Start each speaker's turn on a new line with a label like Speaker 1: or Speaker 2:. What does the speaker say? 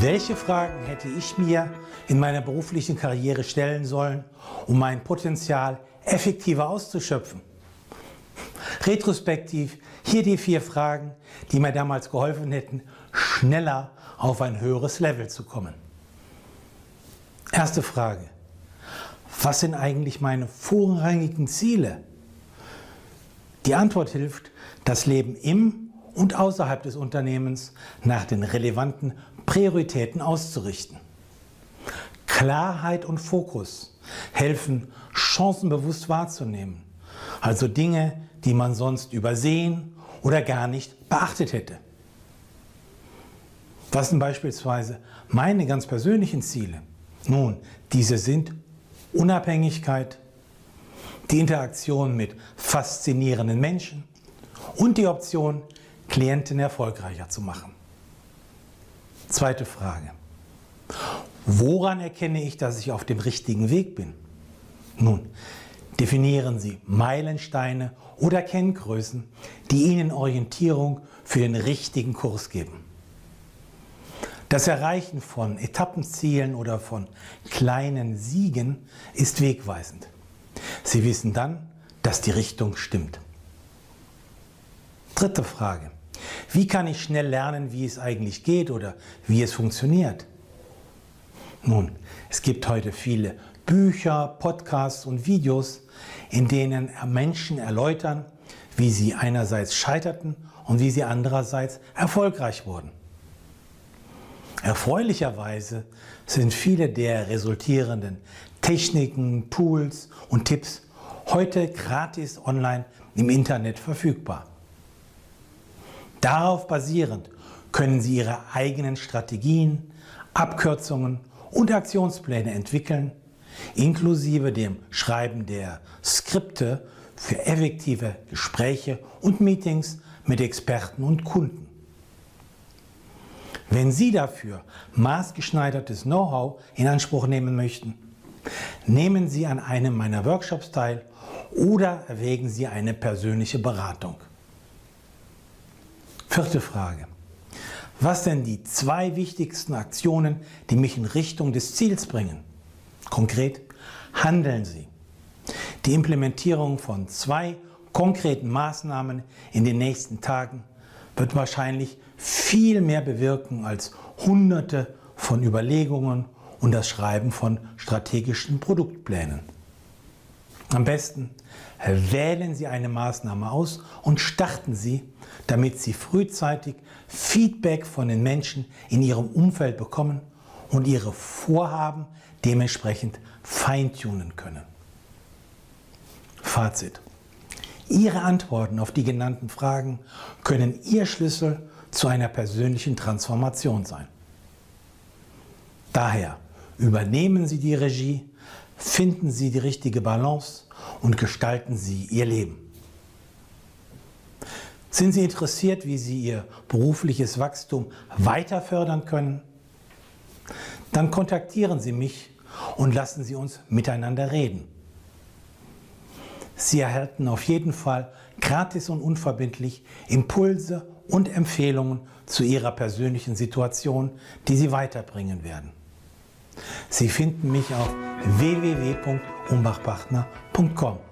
Speaker 1: Welche Fragen hätte ich mir in meiner beruflichen Karriere stellen sollen, um mein Potenzial effektiver auszuschöpfen? Retrospektiv hier die vier Fragen, die mir damals geholfen hätten, schneller auf ein höheres Level zu kommen. Erste Frage. Was sind eigentlich meine vorrangigen Ziele? Die Antwort hilft, das Leben im und außerhalb des Unternehmens nach den relevanten Prioritäten auszurichten. Klarheit und Fokus helfen, Chancen bewusst wahrzunehmen, also Dinge, die man sonst übersehen oder gar nicht beachtet hätte. Was sind beispielsweise meine ganz persönlichen Ziele? Nun, diese sind Unabhängigkeit, die Interaktion mit faszinierenden Menschen und die Option, Klienten erfolgreicher zu machen. Zweite Frage. Woran erkenne ich, dass ich auf dem richtigen Weg bin? Nun, definieren Sie Meilensteine oder Kenngrößen, die Ihnen Orientierung für den richtigen Kurs geben. Das Erreichen von Etappenzielen oder von kleinen Siegen ist wegweisend. Sie wissen dann, dass die Richtung stimmt. Dritte Frage. Wie kann ich schnell lernen, wie es eigentlich geht oder wie es funktioniert? Nun, es gibt heute viele Bücher, Podcasts und Videos, in denen Menschen erläutern, wie sie einerseits scheiterten und wie sie andererseits erfolgreich wurden. Erfreulicherweise sind viele der resultierenden Techniken, Tools und Tipps heute gratis online im Internet verfügbar. Darauf basierend können Sie Ihre eigenen Strategien, Abkürzungen und Aktionspläne entwickeln, inklusive dem Schreiben der Skripte für effektive Gespräche und Meetings mit Experten und Kunden. Wenn Sie dafür maßgeschneidertes Know-how in Anspruch nehmen möchten, nehmen Sie an einem meiner Workshops teil oder erwägen Sie eine persönliche Beratung. Vierte Frage. Was denn die zwei wichtigsten Aktionen, die mich in Richtung des Ziels bringen? Konkret, handeln Sie. Die Implementierung von zwei konkreten Maßnahmen in den nächsten Tagen wird wahrscheinlich viel mehr bewirken als hunderte von Überlegungen und das Schreiben von strategischen Produktplänen. Am besten wählen Sie eine Maßnahme aus und starten Sie, damit Sie frühzeitig Feedback von den Menschen in Ihrem Umfeld bekommen und Ihre Vorhaben dementsprechend feintunen können. Fazit. Ihre Antworten auf die genannten Fragen können Ihr Schlüssel zu einer persönlichen Transformation sein. Daher übernehmen Sie die Regie, finden Sie die richtige Balance und gestalten Sie Ihr Leben. Sind Sie interessiert, wie Sie Ihr berufliches Wachstum weiter fördern können? Dann kontaktieren Sie mich und lassen Sie uns miteinander reden. Sie erhalten auf jeden Fall gratis und unverbindlich Impulse und Empfehlungen zu Ihrer persönlichen Situation, die Sie weiterbringen werden. Sie finden mich auf www.umbachbachner.com.